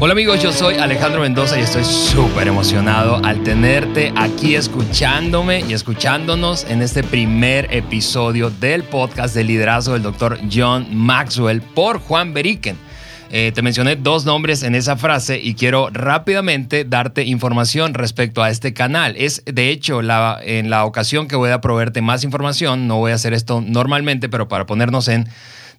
Hola amigos, yo soy Alejandro Mendoza y estoy súper emocionado al tenerte aquí escuchándome y escuchándonos en este primer episodio del podcast de liderazgo del doctor John Maxwell por Juan Beriken. Eh, te mencioné dos nombres en esa frase y quiero rápidamente darte información respecto a este canal. Es de hecho la, en la ocasión que voy a proveerte más información, no voy a hacer esto normalmente, pero para ponernos en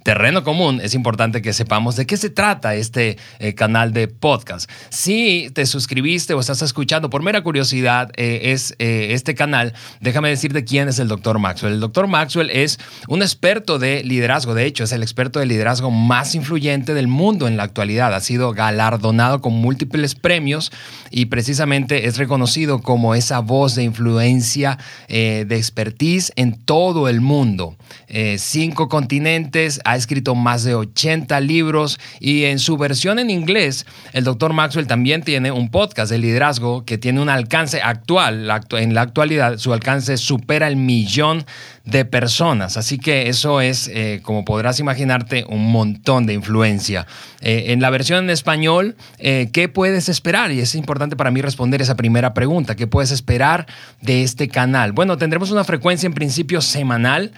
terreno común, es importante que sepamos de qué se trata este eh, canal de podcast. Si te suscribiste o estás escuchando por mera curiosidad eh, es eh, este canal, déjame decirte quién es el doctor Maxwell. El doctor Maxwell es un experto de liderazgo, de hecho es el experto de liderazgo más influyente del mundo en la actualidad. Ha sido galardonado con múltiples premios y precisamente es reconocido como esa voz de influencia, de expertise en todo el mundo. cinco continentes, ha escrito más de 80 libros y en su versión en inglés, el doctor Maxwell también tiene un podcast de liderazgo que tiene un alcance actual. En la actualidad, su alcance supera el millón de personas. Así que eso es, eh, como podrás imaginarte, un montón de influencia. Eh, en la versión en español, eh, ¿qué puedes esperar? Y es importante para mí responder esa primera pregunta. ¿Qué puedes esperar de este canal? Bueno, tendremos una frecuencia en principio semanal.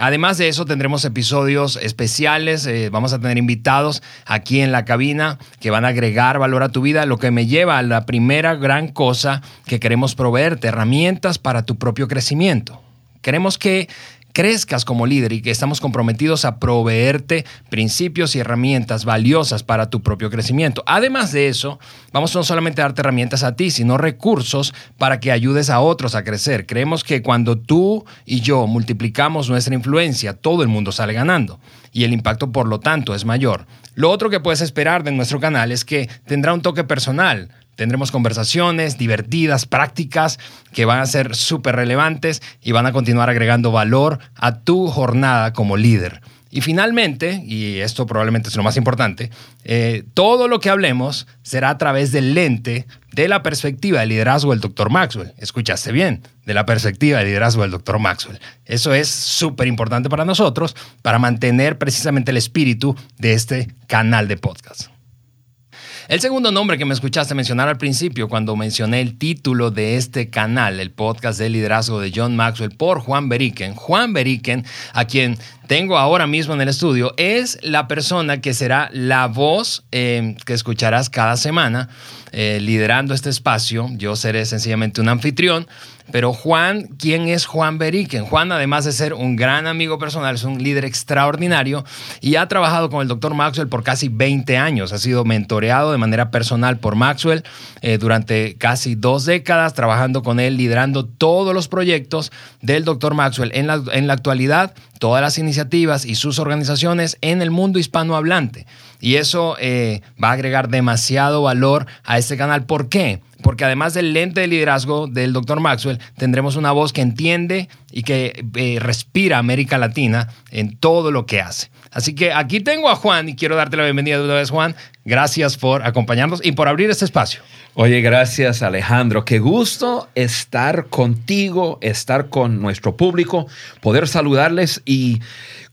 además de eso, tendremos episodios especiales. vamos a tener invitados aquí en la cabina que van a agregar valor a tu vida, lo que me lleva a la primera gran cosa que queremos proveerte, herramientas para tu propio crecimiento. Queremos que crezcas como líder y que estamos comprometidos a proveerte principios y herramientas valiosas para tu propio crecimiento. Además de eso, vamos no solamente a darte herramientas a ti, sino recursos para que ayudes a otros a crecer. Creemos que cuando tú y yo multiplicamos nuestra influencia, todo el mundo sale ganando y el impacto por lo tanto es mayor. Lo otro que puedes esperar de nuestro canal es que tendrá un toque personal Tendremos conversaciones divertidas, prácticas, que van a ser súper relevantes y van a continuar agregando valor a tu jornada como líder. Y finalmente, y esto probablemente es lo más importante, eh, todo lo que hablemos será a través del lente de la perspectiva de liderazgo del Dr. Maxwell. Escuchaste bien, de la perspectiva de liderazgo del Dr. Maxwell. Eso es súper importante para nosotros, para mantener precisamente el espíritu de este canal de podcast. El segundo nombre que me escuchaste mencionar al principio cuando mencioné el título de este canal, el podcast de liderazgo de John Maxwell por Juan Beriken. Juan Beriken, a quien tengo ahora mismo en el estudio, es la persona que será la voz eh, que escucharás cada semana eh, liderando este espacio. Yo seré sencillamente un anfitrión pero Juan, ¿quién es Juan Beriken? Juan, además de ser un gran amigo personal, es un líder extraordinario y ha trabajado con el doctor Maxwell por casi 20 años. Ha sido mentoreado de manera personal por Maxwell eh, durante casi dos décadas, trabajando con él, liderando todos los proyectos del doctor Maxwell. En la, en la actualidad, todas las iniciativas y sus organizaciones en el mundo hispanohablante. Y eso eh, va a agregar demasiado valor a este canal. ¿Por qué? porque además del lente de liderazgo del doctor Maxwell, tendremos una voz que entiende y que eh, respira América Latina en todo lo que hace. Así que aquí tengo a Juan y quiero darte la bienvenida de una vez, Juan. Gracias por acompañarnos y por abrir este espacio. Oye, gracias Alejandro. Qué gusto estar contigo, estar con nuestro público, poder saludarles y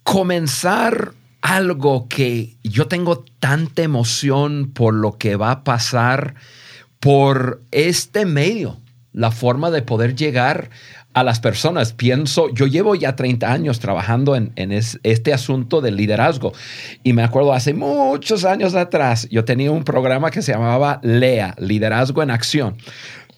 comenzar algo que yo tengo tanta emoción por lo que va a pasar por este medio, la forma de poder llegar a las personas. Pienso, yo llevo ya 30 años trabajando en, este asunto del liderazgo y me acuerdo hace muchos años atrás, yo tenía un programa que se llamaba LEA, Liderazgo en Acción,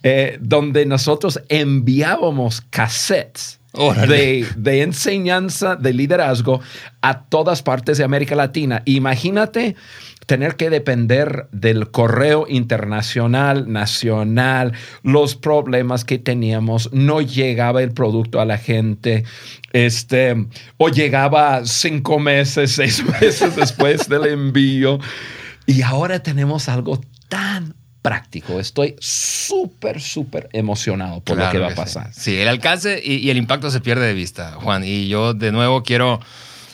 eh, donde nosotros enviábamos cassettes. De, de, enseñanza de liderazgo a todas partes de América Latina. Imagínate tener que depender del correo internacional, nacional, los problemas que teníamos, no llegaba el producto a la gente, este, o llegaba cinco meses, seis meses después del envío. Y ahora tenemos algo tan práctico. Estoy súper, súper emocionado por lo que va a pasar. Sí. el alcance y, el impacto se pierde de vista, Juan. Y yo de nuevo quiero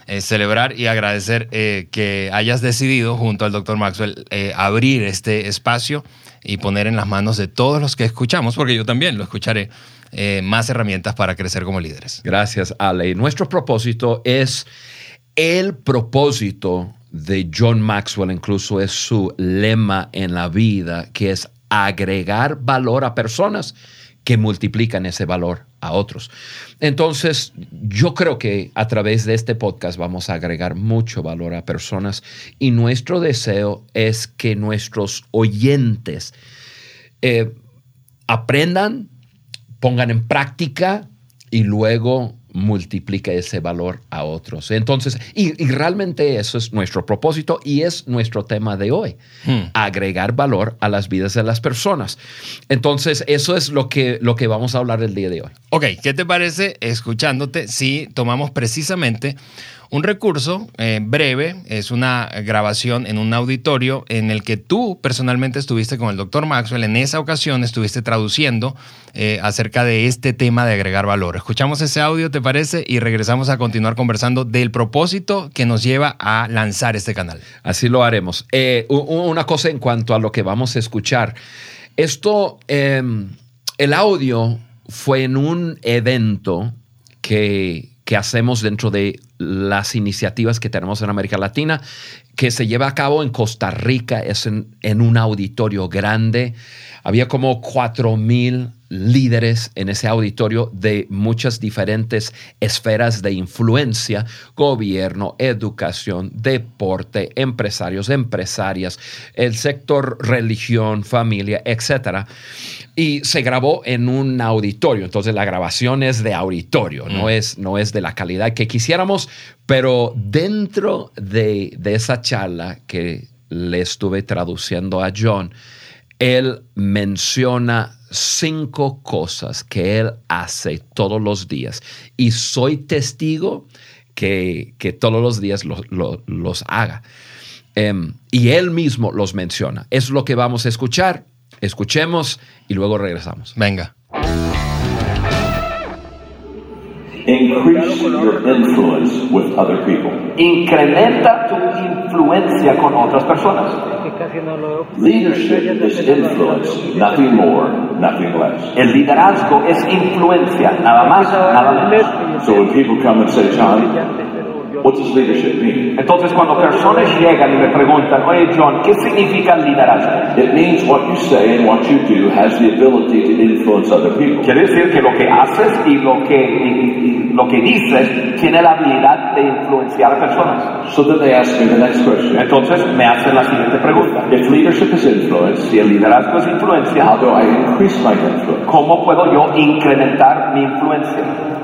eh, celebrar y agradecer eh, que hayas decidido, junto al doctor Maxwell, eh, abrir este espacio y poner en las manos de todos los que escuchamos, porque yo también lo escucharé, más herramientas para crecer como líderes. Gracias, Ale. Nuestro propósito es el propósito de John Maxwell, incluso es su lema en la vida, que es agregar valor a personas que multiplican ese valor a otros. Entonces, yo creo que a través de este podcast vamos a agregar mucho valor a personas y nuestro deseo es que nuestros oyentes eh, aprendan, pongan en práctica y luego multiplica ese valor a otros. Entonces, y, realmente eso es nuestro propósito y es nuestro tema de hoy, hmm. agregar valor a las vidas de las personas. Entonces, eso es lo que, lo que vamos a hablar el día de hoy. Ok, ¿qué te parece escuchándote si tomamos precisamente un recurso eh, breve es una grabación en un auditorio en el que tú personalmente estuviste con el doctor Maxwell. En esa ocasión estuviste traduciendo eh, acerca de este tema de agregar valor. Escuchamos ese audio, ¿te parece? Y regresamos a continuar conversando del propósito que nos lleva a lanzar este canal. Así lo haremos. Eh, una cosa en cuanto a lo que vamos a escuchar. Esto, em, el audio fue en un evento que que hacemos dentro de las iniciativas que tenemos en América Latina, que se lleva a cabo en Costa Rica, es en, en un auditorio grande. Había como cuatro mil líderes en ese auditorio de muchas diferentes esferas de influencia, gobierno, educación, deporte, empresarios, empresarias, el sector religión, familia, etc. Y se grabó en un auditorio, entonces la grabación es de auditorio, no, mm. es, no es de la calidad que quisiéramos, pero dentro de, de esa charla que le estuve traduciendo a John, él menciona cinco cosas que Él hace todos los días y soy testigo que, todos los días los haga. Em, y Él mismo los menciona. Es lo que vamos a escuchar. Escuchemos y luego regresamos. Venga. Increase your influence with other people. Incrementa tu influencia con otras personas. Leadership is influence, nothing more, nothing less. El liderazgo es influencia, nada más, nada menos. So when people come and say, John, What does leadership mean? Entonces cuando personas llegan y me preguntan, oye John, ¿qué significa liderazgo? It means what you say and what you do has the ability to influence other people. Quiere decir que lo que haces y lo que y, y, lo que dices tiene la habilidad de influenciar a personas. So then they ask me the next question. Entonces me hacen la siguiente pregunta. If leadership is influence, si el liderazgo es influencia, how do I increase my influence? ¿Cómo puedo yo incrementar mi influencia?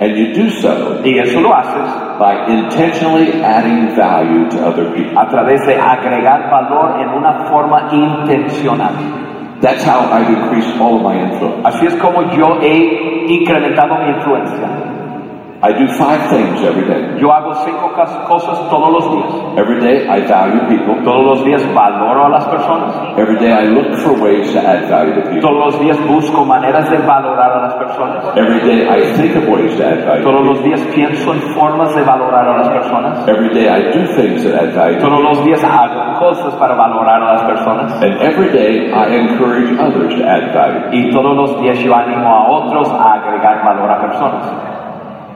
And you do so y eso lo haces by intentionally adding value to other people. A través de agregar valor en una forma intencional. That's how I've increased all of my influence. Así es como yo he incrementado mi influencia. I do five things every day. Yo hago cinco cosas todos los días. Every day I value people. Todos los días valoro a las personas. Every day I look for ways to add value to people. Todos los días busco maneras de valorar a las personas. Every day I think of ways to add value. Todos los días pienso en formas de valorar a las personas. Every day I do things that add value. Todos los días hago cosas para valorar a las personas. And every day I encourage others to add value. Y todos los días yo animo a otros a agregar valor a personas.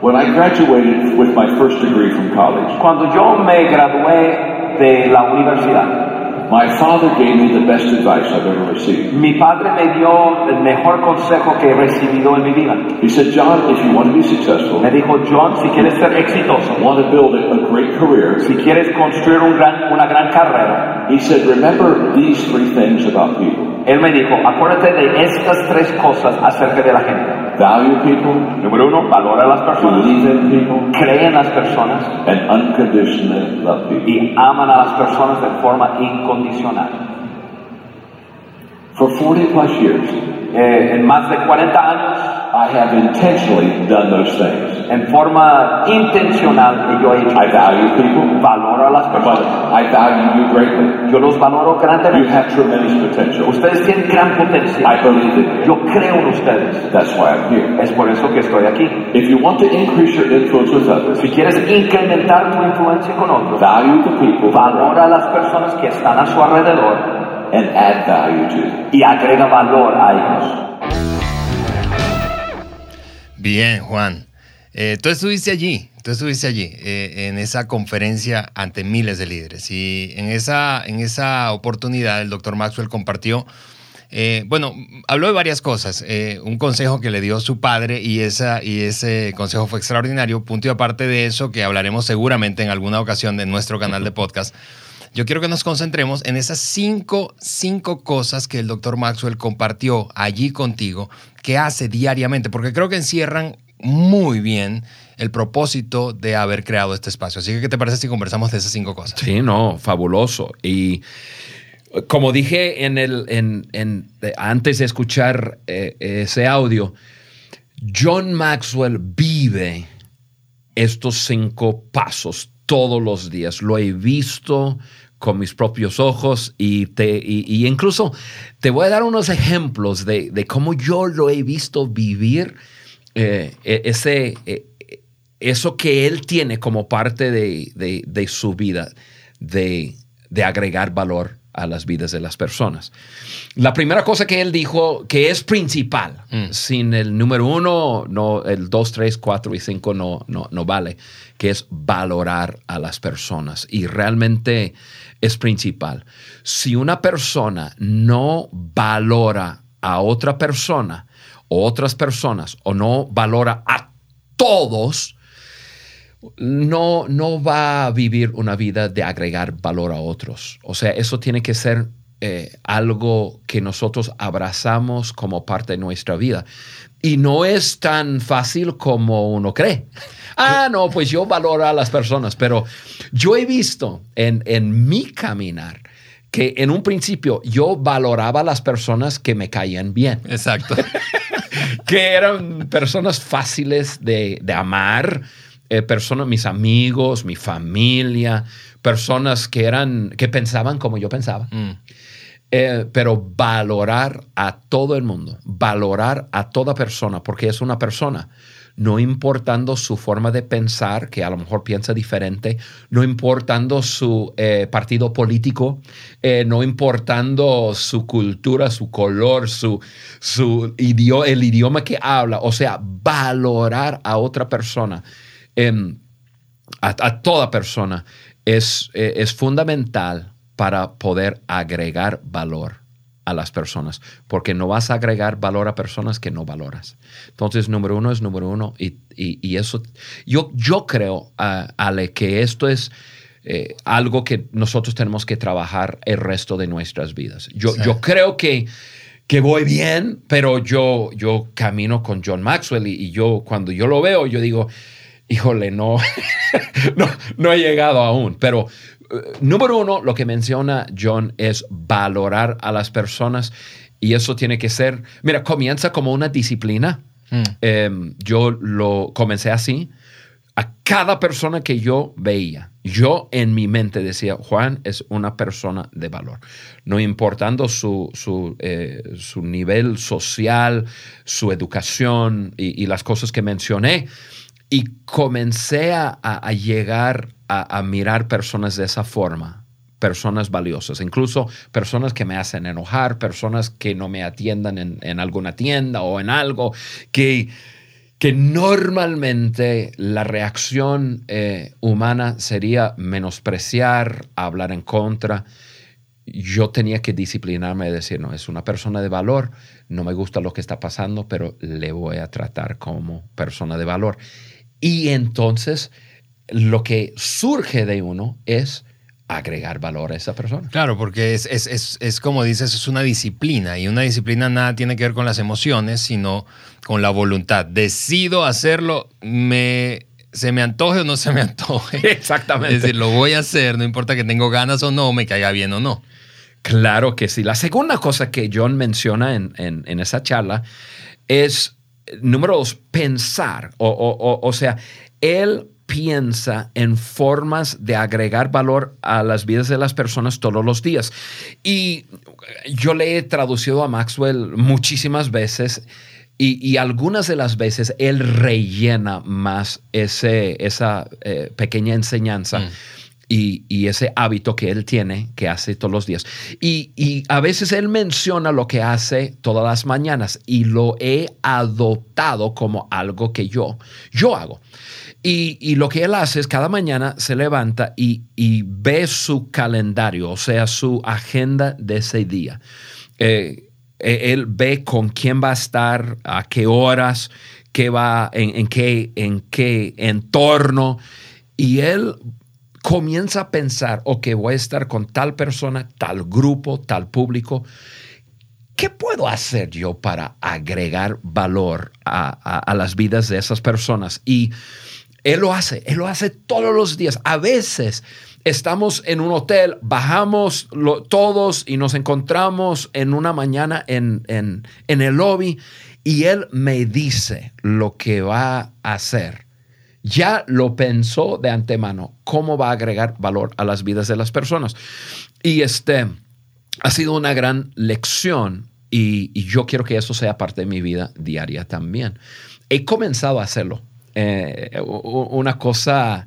When I graduated with my first degree from college, cuando yo me gradué de la universidad, my father gave me the best advice I've ever received. Mi padre me dio el mejor consejo que he recibido en mi vida. He said, John, if you want to be successful, me dijo, John, si quieres ser exitoso, want to build a great career, si quieres construir un gran, una gran carrera, he said, remember these three things about people. Él me dijo, acuérdate de estas tres cosas acerca de la gente. Value people. Número uno, valora a las personas. Believe in people. Cree en las personas. And unconditionally love people. Y aman a las personas de forma incondicional. For 40 plus years, eh, en más de 40 años, I have intentionally done those things. En forma intencional yo he hecho. I value people. Valoro a las personas. I value you greatly. Yo los valoro grandemente. You have tremendous potential. Ustedes tienen gran potencial. I believe in you. Yo creo en ustedes. That's why I'm here. Es por eso que estoy aquí. If you want to increase your influence with others, si quieres incrementar tu influencia con otros, value the people. Valora a las personas que están a su alrededor. And add value to. Y agrega valor a ellos. Bien, Juan. Eh, tú estuviste allí, tú estuviste allí, eh, en esa conferencia ante miles de líderes. Y en esa, en esa oportunidad el doctor Maxwell compartió, eh, bueno, habló de varias cosas. un consejo que le dio su padre y, esa, y ese consejo fue extraordinario. Punto y aparte de eso, que hablaremos seguramente en alguna ocasión de nuestro canal de podcast. Yo quiero que nos concentremos en esas cinco, cinco cosas que el doctor Maxwell compartió allí contigo, que hace diariamente, porque creo que encierran muy bien el propósito de haber creado este espacio. Así que, ¿qué te parece si conversamos de esas cinco cosas? Sí, no, fabuloso. Y como dije en el, en, antes de escuchar eh, ese audio, John Maxwell vive estos cinco pasos todos los días. Lo he visto con mis propios ojos y, te, y, incluso te voy a dar unos ejemplos de, de cómo yo lo he visto vivir eh, e, ese, e, eso que él tiene como parte de, su vida, de, agregar valor a las vidas de las personas. La primera cosa que él dijo que es principal, mm. sin el número uno, no, el dos, tres, cuatro y cinco no, no, no vale, que es valorar a las personas. Y realmente es principal. Si una persona no valora a otra persona, otras personas o no valora a todos, no, no va a vivir una vida de agregar valor a otros. O sea, eso tiene que ser eh, algo que nosotros abrazamos como parte de nuestra vida. Y no es tan fácil como uno cree. Ah, no, pues yo valoro a las personas, pero yo he visto en, en mi caminar que en un principio yo valoraba a las personas que me caían bien. Exacto. que eran personas fáciles de, amar, eh, personas, mis amigos, mi familia, personas que eran, que pensaban como yo pensaba. Mm. Eh, pero valorar a todo el mundo, valorar a toda persona, porque es una persona no importando su forma de pensar, que a lo mejor piensa diferente, no importando su eh, partido político, eh, no importando su cultura, su color, su, su idioma, el idioma que habla, o sea, valorar a otra persona, a, toda persona, es, eh, es fundamental para poder agregar valor a las personas, porque no vas a agregar valor a personas que no valoras. Entonces, número uno es número uno y, eso, yo, yo creo, Ale, que esto es eh, algo que nosotros tenemos que trabajar el resto de nuestras vidas. Yo, yo creo que, que voy bien, pero yo, yo camino con John Maxwell y, yo cuando yo lo veo, yo digo, híjole, no, no, no he llegado aún, pero número uno, lo que menciona John es valorar a las personas y eso tiene que ser, mira, comienza como una disciplina. Hmm. Em, yo lo comencé así. A cada persona que yo veía, yo en mi mente decía, Juan es una persona de valor, no importando su, su, eh, nivel social, su educación y, las cosas que mencioné. Y comencé a, llegar a, mirar personas de esa forma, personas valiosas, incluso personas que me hacen enojar, personas que no me atiendan en, alguna tienda o en algo, que, que normalmente la reacción eh, humana sería menospreciar, hablar en contra. Yo tenía que disciplinarme y decir, no, es una persona de valor, no me gusta lo que está pasando, pero le voy a tratar como persona de valor. Y entonces lo que surge de uno es agregar valor a esa persona. Claro, porque es, es, como dices, es una disciplina y una disciplina nada tiene que ver con las emociones, sino con la voluntad. Decido hacerlo, me, se me antoje o no se me antoje. Exactamente. Es decir, lo voy a hacer, no importa que tengo ganas o no, me caiga bien o no. Claro que sí. La segunda cosa que John menciona en, esa charla es, número dos, pensar. O, o sea, él piensa en formas de agregar valor a las vidas de las personas todos los días. Y yo le he traducido a Maxwell muchísimas veces y, algunas de las veces él rellena más ese, esa eh, pequeña enseñanza. Mm. Y, ese hábito que él tiene, que hace todos los días. Y, a veces él menciona lo que hace todas las mañanas y lo he adoptado como algo que yo, yo hago. Y, lo que él hace es cada mañana se levanta y, ve su calendario, o sea, su agenda de ese día. Eh, e, él ve con quién va a estar, a qué horas, qué va, en, qué, en qué entorno. Y él comienza a pensar, ok, voy a estar con tal persona, tal grupo, tal público. ¿Qué puedo hacer yo para agregar valor a, las vidas de esas personas? Y él lo hace, Él lo hace todos los días. A veces estamos en un hotel, bajamos todos y nos encontramos en una mañana en, en el lobby y Él me dice lo que va a hacer. Ya lo pensó de antemano, cómo va a agregar valor a las vidas de las personas. Y este ha sido una gran lección y, yo quiero que eso sea parte de mi vida diaria también. He comenzado a hacerlo eh, una cosa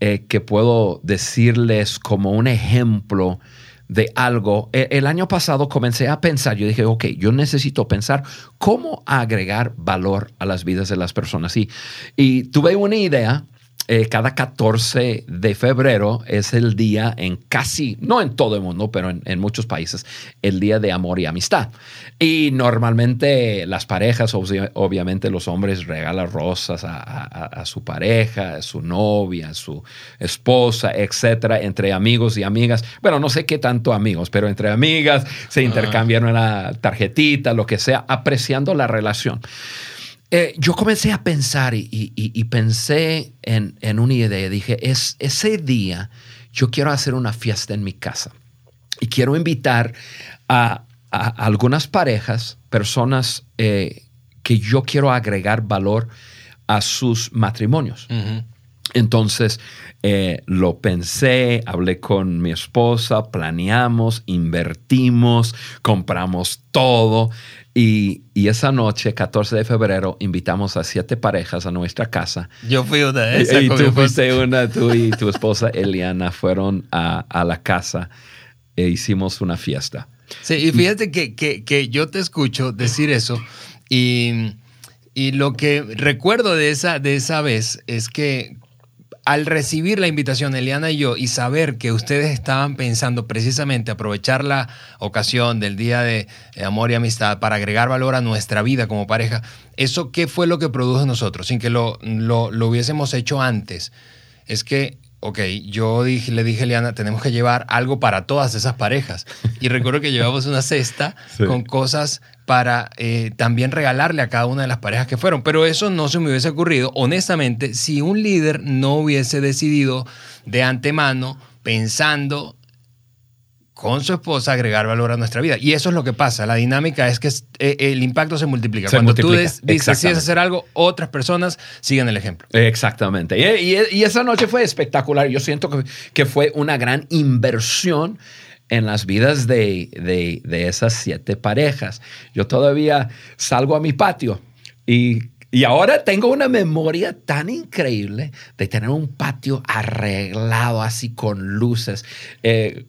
eh, que puedo decirles como un ejemplo de algo. E, el año pasado comencé a pensar, yo dije, ok, yo necesito pensar cómo agregar valor a las vidas de las personas. Y, y tuve una idea eh, cada 14 de febrero es el día en casi, no en todo el mundo, pero en, muchos países, el día de amor y amistad. Y normalmente las parejas, obviamente los hombres regalan rosas a, su pareja, a su novia, a su esposa, etcétera, entre amigos y amigas. Bueno, no sé qué tanto amigos, pero entre amigas se intercambian una tarjetita, lo que sea, apreciando la relación. Eh, yo comencé a pensar y, pensé en, una idea. Dije, es, ese día yo quiero hacer una fiesta en mi casa y quiero invitar a, algunas parejas, personas eh, que yo quiero agregar valor a sus matrimonios. Entonces, eh, lo pensé, hablé con mi esposa, planeamos, invertimos, compramos todo. Y, esa noche, 14 de febrero, invitamos a siete parejas a nuestra casa. Yo fui una de esas. Y, tú fuiste una, tú y tu esposa Eliana fueron a, la casa e hicimos una fiesta. Sí, y fíjate que, que, yo te escucho decir eso y, y, lo que recuerdo de esa, de esa vez es que al recibir la invitación, Eliana y yo, y saber que ustedes estaban pensando precisamente aprovechar la ocasión del Día de Amor y Amistad para agregar valor a nuestra vida como pareja, ¿eso qué fue lo que produjo en nosotros? Sin que lo, lo, hubiésemos hecho antes. Es que ok, yo dije, le dije a Eliana, tenemos que llevar algo para todas esas parejas. Y recuerdo que llevamos una cesta con cosas para eh, también regalarle a cada una de las parejas que fueron. Pero eso no se me hubiese ocurrido, honestamente, si un líder no hubiese decidido de antemano, pensando con su esposa, agregar valor a nuestra vida. Y eso es lo que pasa. La dinámica es que eh, el impacto se multiplica. Cuando tú decides hacer algo, otras personas siguen el ejemplo. Exactamente. Y, esa noche fue espectacular. Yo siento que, que fue una gran inversión en las vidas de, esas siete parejas. Yo todavía salgo a mi patio y, ahora tengo una memoria tan increíble de tener un patio arreglado así con luces. Eh,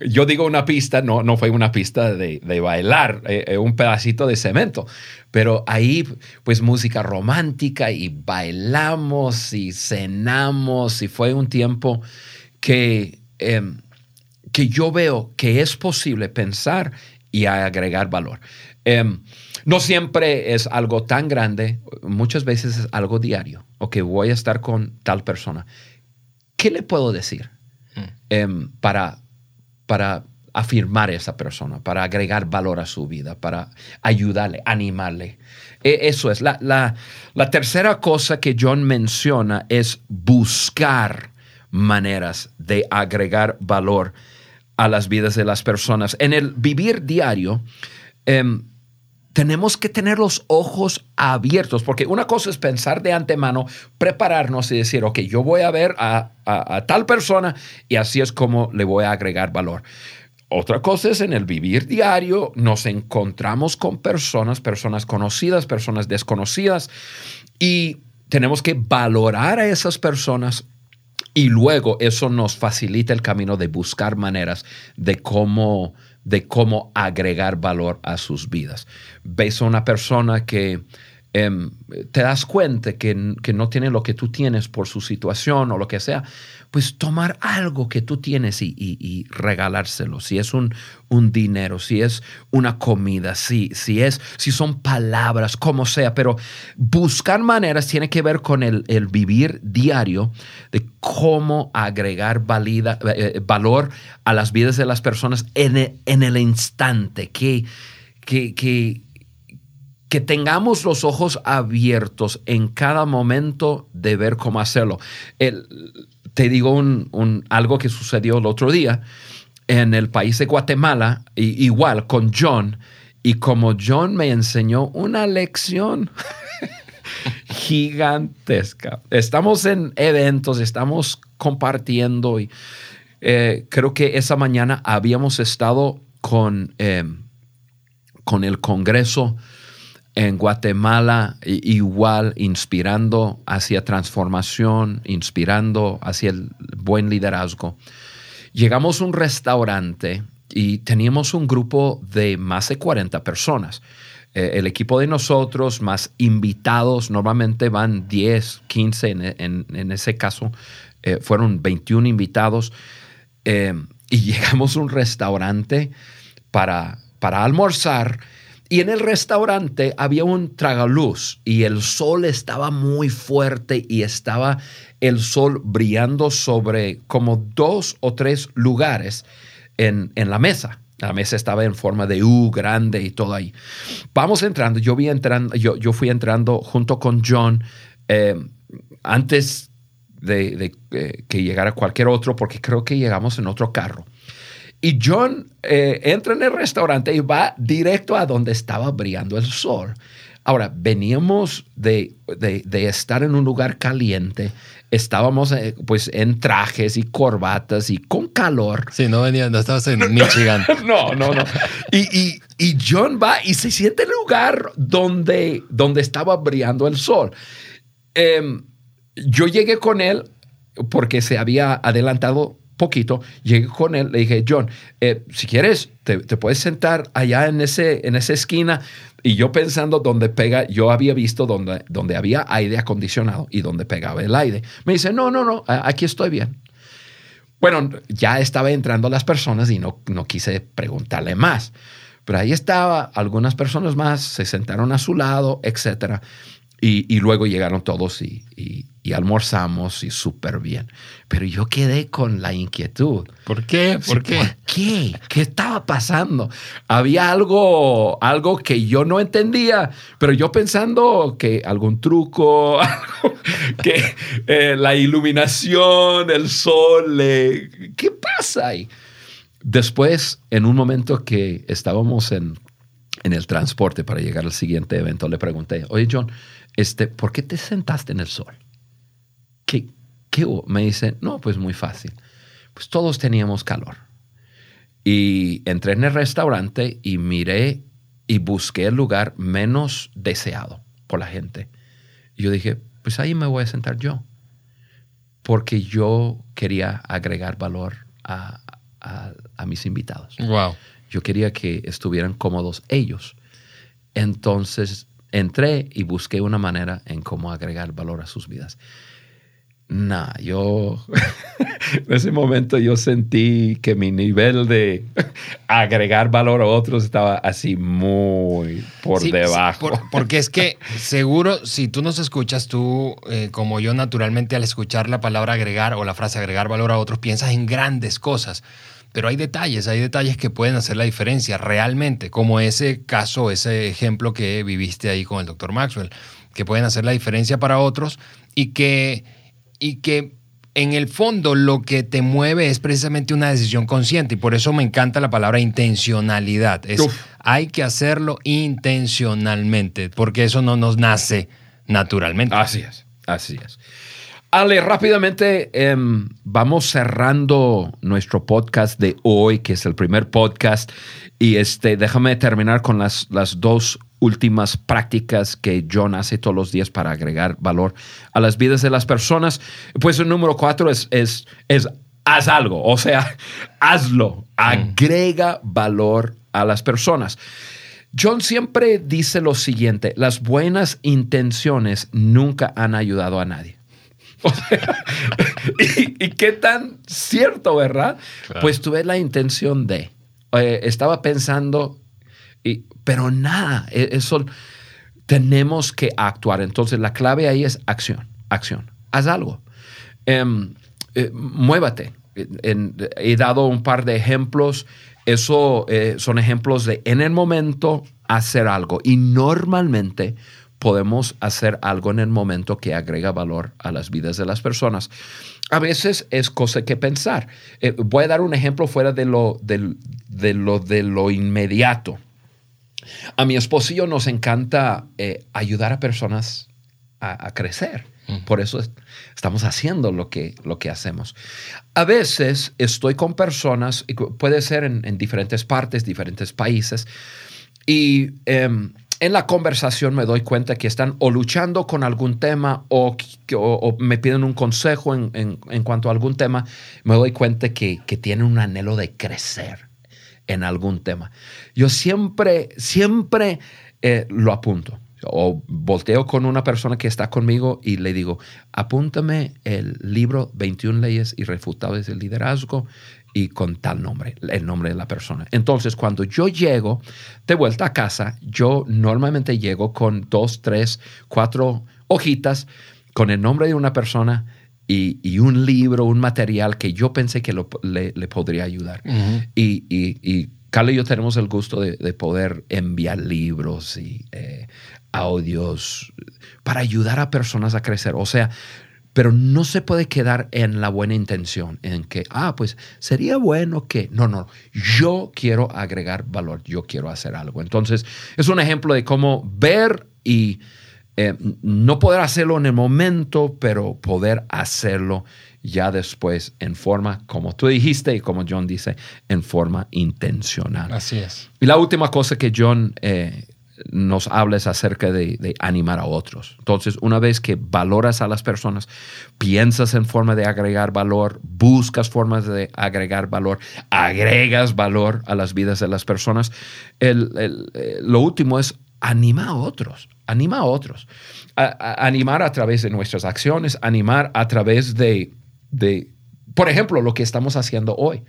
yo digo una pista, no, no fue una pista de, bailar, eh, eh, un pedacito de cemento, pero ahí pues música romántica y bailamos y cenamos y fue un tiempo que... Em, que yo veo que es posible pensar y agregar valor. Em, no siempre es algo tan grande, muchas veces es algo diario, o que voy a estar con tal persona. ¿Qué le puedo decir mm. em, para, para afirmar a esa persona, para agregar valor a su vida, para ayudarle, animarle? E, eso es. La, la, la tercera cosa que John menciona es buscar maneras de agregar valor a las vidas de las personas. En el vivir diario, em, tenemos que tener los ojos abiertos, porque una cosa es pensar de antemano, prepararnos y decir, ok, yo voy a ver a, tal persona y así es como le voy a agregar valor. Otra cosa es en el vivir diario, nos encontramos con personas, personas conocidas, personas desconocidas, y tenemos que valorar a esas personas Y luego eso nos facilita el camino de buscar maneras de cómo, de cómo agregar valor a sus vidas. Ves a una persona que em, te das cuenta que, que no tiene lo que tú tienes por su situación o lo que sea, pues tomar algo que tú tienes y, y, regalárselo. Si es un, un, dinero, si es una comida, si, si, es, si son palabras, como sea, pero buscar maneras tiene que ver con el, el vivir diario de cómo agregar valida, eh, valor a las vidas de las personas en el, en el instante, que, que, que que tengamos los ojos abiertos en cada momento de ver cómo hacerlo. Te digo algo que sucedió el otro día en el país de Guatemala, igual con John, y como John me enseñó una lección gigantesca. Estamos en eventos, estamos compartiendo y eh, creo que esa mañana habíamos estado con, eh, con el Congreso en Guatemala igual inspirando hacia transformación, inspirando hacia el buen liderazgo. Llegamos a un restaurante y teníamos un grupo de más de 40 personas. Eh, el equipo de nosotros, más invitados, normalmente van 10, 15, en, ese caso eh, fueron 21 invitados. Eh, y llegamos a un restaurante para, para almorzar y en el restaurante había un tragaluz y el sol estaba muy fuerte y estaba el sol brillando sobre como dos o tres lugares en, la mesa. La mesa estaba en forma de U grande y todo ahí. Vamos entrando, yo, vi entrando, yo, yo fui entrando junto con John eh, antes de, eh, que llegara cualquier otro, porque creo que llegamos en otro carro. Y John eh, entra en el restaurante y va directo a donde estaba brillando el sol. Ahora, veníamos de, estar en un lugar caliente, estábamos eh, pues en trajes y corbatas y con calor. Sí, no venía, no estabas en Michigan. no, no, no. Y, John va y se siente el lugar donde, donde estaba brillando el sol. Em, yo llegué con él porque se había adelantado poquito, llegué con él, le dije, John, eh, si quieres, te, puedes sentar allá en, ese, en esa esquina. Y yo pensando dónde pega, yo había visto donde, donde había aire acondicionado y donde pegaba el aire. Me dice, no, no, no, aquí estoy bien. Bueno, ya estaba entrando las personas y no, no quise preguntarle más. Pero ahí estaba, algunas personas más se sentaron a su lado, etcétera. Y, luego llegaron todos y, y, almorzamos y súper bien. Pero yo quedé con la inquietud. ¿Por qué? ¿Por qué? ¿Por qué? ¿Qué estaba pasando? Había algo, algo que yo no entendía, pero yo pensando que algún truco, que eh, la iluminación, el sol, ¿qué pasa ahí? Después, en un momento que estábamos en, en el transporte para llegar al siguiente evento, le pregunté, oye John, este, ¿por qué te sentaste en el sol? ¿Qué, qué Me dice, no, pues muy fácil. Pues todos teníamos calor. Y entré en el restaurante y miré y busqué el lugar menos deseado por la gente. Y yo dije, pues ahí me voy a sentar yo. Porque yo quería agregar valor a, a mis invitados. Wow. Yo quería que estuvieran cómodos ellos. Entonces entré y busqué una manera en cómo agregar valor a sus vidas. Nah, yo en ese momento yo sentí que mi nivel de agregar valor a otros estaba así muy por debajo. porque es que seguro si tú nos escuchas, tú eh, como yo naturalmente al escuchar la palabra agregar o la frase agregar valor a otros, piensas en grandes cosas. Pero hay detalles, hay detalles que pueden hacer la diferencia realmente, como ese caso, ese ejemplo que viviste ahí con el doctor Maxwell, que pueden hacer la diferencia para otros y que, y que en el fondo lo que te mueve es precisamente una decisión consciente y por eso me encanta la palabra intencionalidad. Es, hay que hacerlo intencionalmente porque eso no nos nace naturalmente. Así es, así es. Ale, rápidamente em, vamos cerrando nuestro podcast de hoy, que es el primer podcast. Y este, déjame terminar con las, las dos últimas prácticas que John hace todos los días para agregar valor a las vidas de las personas. Pues el número cuatro es, es, es haz algo, o sea, hazlo, agrega valor a las personas. John siempre dice lo siguiente, las buenas intenciones nunca han ayudado a nadie. y, qué tan cierto, ¿verdad? Pues tuve la intención de, eh, estaba pensando, y, pero nada, e, eso tenemos que actuar. Entonces la clave ahí es acción, acción, haz algo, em, eh, muévate. he dado un par de ejemplos eso eh, son ejemplos de en el momento hacer algo. Y normalmente podemos hacer algo en el momento que agrega valor a las vidas de las personas. A veces es cosa que pensar. Eh, voy a dar un ejemplo fuera de lo, de, lo, de lo inmediato. A mi esposo y yo nos encanta eh, ayudar a personas a crecer. Por eso estamos haciendo lo que, lo que hacemos. A veces estoy con personas, puede ser en, diferentes partes, diferentes países, y em, en la conversación me doy cuenta que están o luchando con algún tema o, me piden un consejo en, cuanto a algún tema. Me doy cuenta que, que tienen un anhelo de crecer en algún tema. Yo siempre, siempre eh, lo apunto o volteo con una persona que está conmigo y le digo, apúntame el libro 21 leyes irrefutables del liderazgo y con tal nombre, el nombre de la persona. Entonces, cuando yo llego de vuelta a casa, yo normalmente llego con dos, tres, cuatro hojitas con el nombre de una persona y, un libro, un material que yo pensé que le, podría ayudar. y, y, Carlos y yo tenemos el gusto de, poder enviar libros y eh, audios para ayudar a personas a crecer. O sea, pero no se puede quedar en la buena intención, en que, ah, pues sería bueno que, no, no, yo quiero agregar valor, yo quiero hacer algo. Entonces, es un ejemplo de cómo ver y eh, no poder hacerlo en el momento, pero poder hacerlo ya después en forma, como tú dijiste y como John dice, en forma intencional. Así es. Y la última cosa que John eh, nos hables acerca de, animar a otros. Entonces, una vez que valoras a las personas, piensas en forma de agregar valor, buscas formas de agregar valor, agregas valor a las vidas de las personas, eh, lo último es anima a otros, anima a otros. animar a través de nuestras acciones, animar a través de, por ejemplo, lo que estamos haciendo hoy.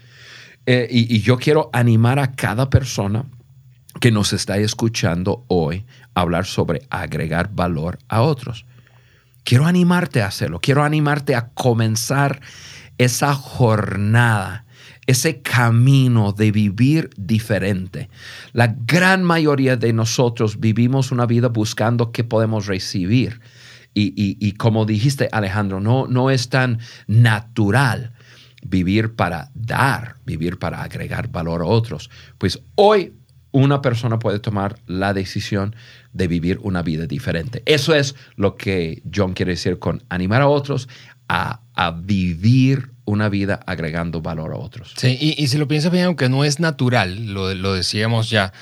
Eh, y yo quiero animar a cada persona que nos está escuchando hoy hablar sobre agregar valor a otros. Quiero animarte a hacerlo, quiero animarte a comenzar esa jornada, ese camino de vivir diferente. La gran mayoría de nosotros vivimos una vida buscando qué podemos recibir. Y, como dijiste Alejandro, no, no es tan natural vivir para dar, vivir para agregar valor a otros. Pues hoy una persona puede tomar la decisión de vivir una vida diferente. Eso es lo que John quiere decir con animar a otros a, vivir una vida agregando valor a otros. Sí, y, si lo piensas bien, aunque no es natural, lo, decíamos ya,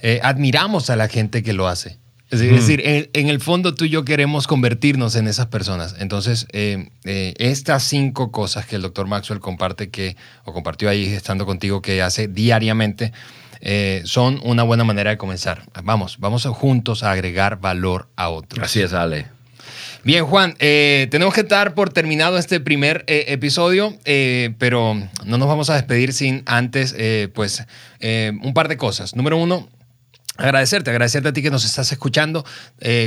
eh, admiramos a la gente que lo hace. Es decir, en, el fondo tú y yo queremos convertirnos en esas personas. Entonces, eh, eh, estas cinco cosas que el doctor Maxwell comparte que, o compartió ahí estando contigo, que hace diariamente, eh, son una buena manera de comenzar. Vamos, vamos juntos a agregar valor a otros. Así es, Ale. Bien, Juan, eh, tenemos que estar por terminado este primer eh, episodio, pero no nos vamos a despedir sin antes, pues, un par de cosas. Número uno, agradecerte, agradecerte a ti que nos estás escuchando.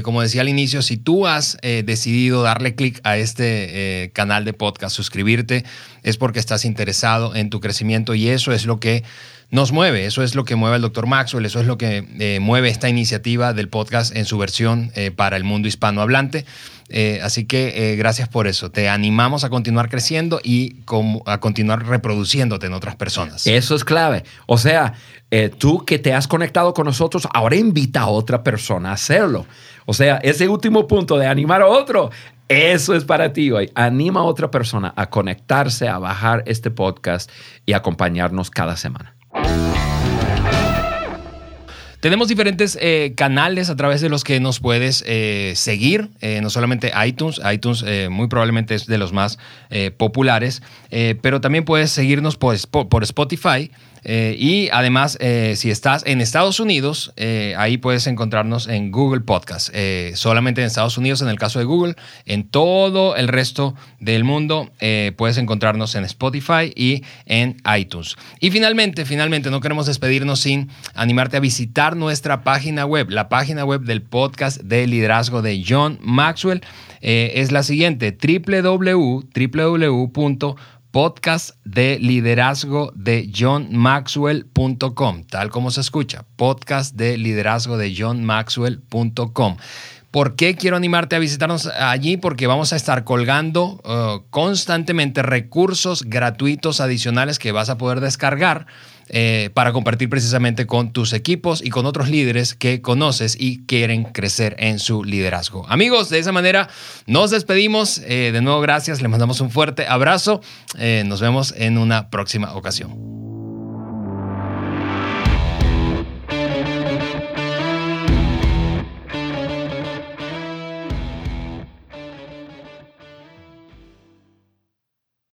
como decía al inicio, si tú has decidido darle clic a este canal de podcast, suscribirte, es porque estás interesado en tu crecimiento y eso es lo que nos mueve. Eso es lo que mueve al doctor Maxwell, eso es lo que eh, mueve esta iniciativa del podcast en su versión eh, para el mundo hispanohablante. Eh, así que gracias por eso. Te animamos a continuar creciendo y a continuar reproduciéndote en otras personas. Eso es clave. O sea, tú que te has conectado con nosotros, ahora invita a otra persona a hacerlo. O sea, ese último punto de animar a otro, eso es para ti hoy. Anima a otra persona a conectarse, a bajar este podcast y acompañarnos cada semana. Tenemos diferentes eh, canales a través de los que nos puedes eh, seguir, eh, no solamente iTunes, iTunes muy probablemente es de los más populares, pero también puedes seguirnos por, por Spotify. Eh, y además, eh, si estás en Estados Unidos, eh, ahí puedes encontrarnos en Google Podcast. solamente en Estados Unidos, en el caso de Google, en todo el resto del mundo, puedes encontrarnos en Spotify y en iTunes. Y finalmente, finalmente, no queremos despedirnos sin animarte a visitar nuestra página web, la página web del podcast de liderazgo de John Maxwell. es la siguiente, www podcast de liderazgo de johnmaxwell.com, tal como se escucha, podcast de liderazgo de johnmaxwell.com. ¿Por qué quiero animarte a visitarnos allí? Porque vamos a estar colgando uh, constantemente recursos gratuitos adicionales que vas a poder descargar eh, para compartir precisamente con tus equipos y con otros líderes que conoces y quieren crecer en su liderazgo. Amigos, de esa manera nos despedimos. Eh, de nuevo, gracias. Les mandamos un fuerte abrazo. Eh, nos vemos en una próxima ocasión.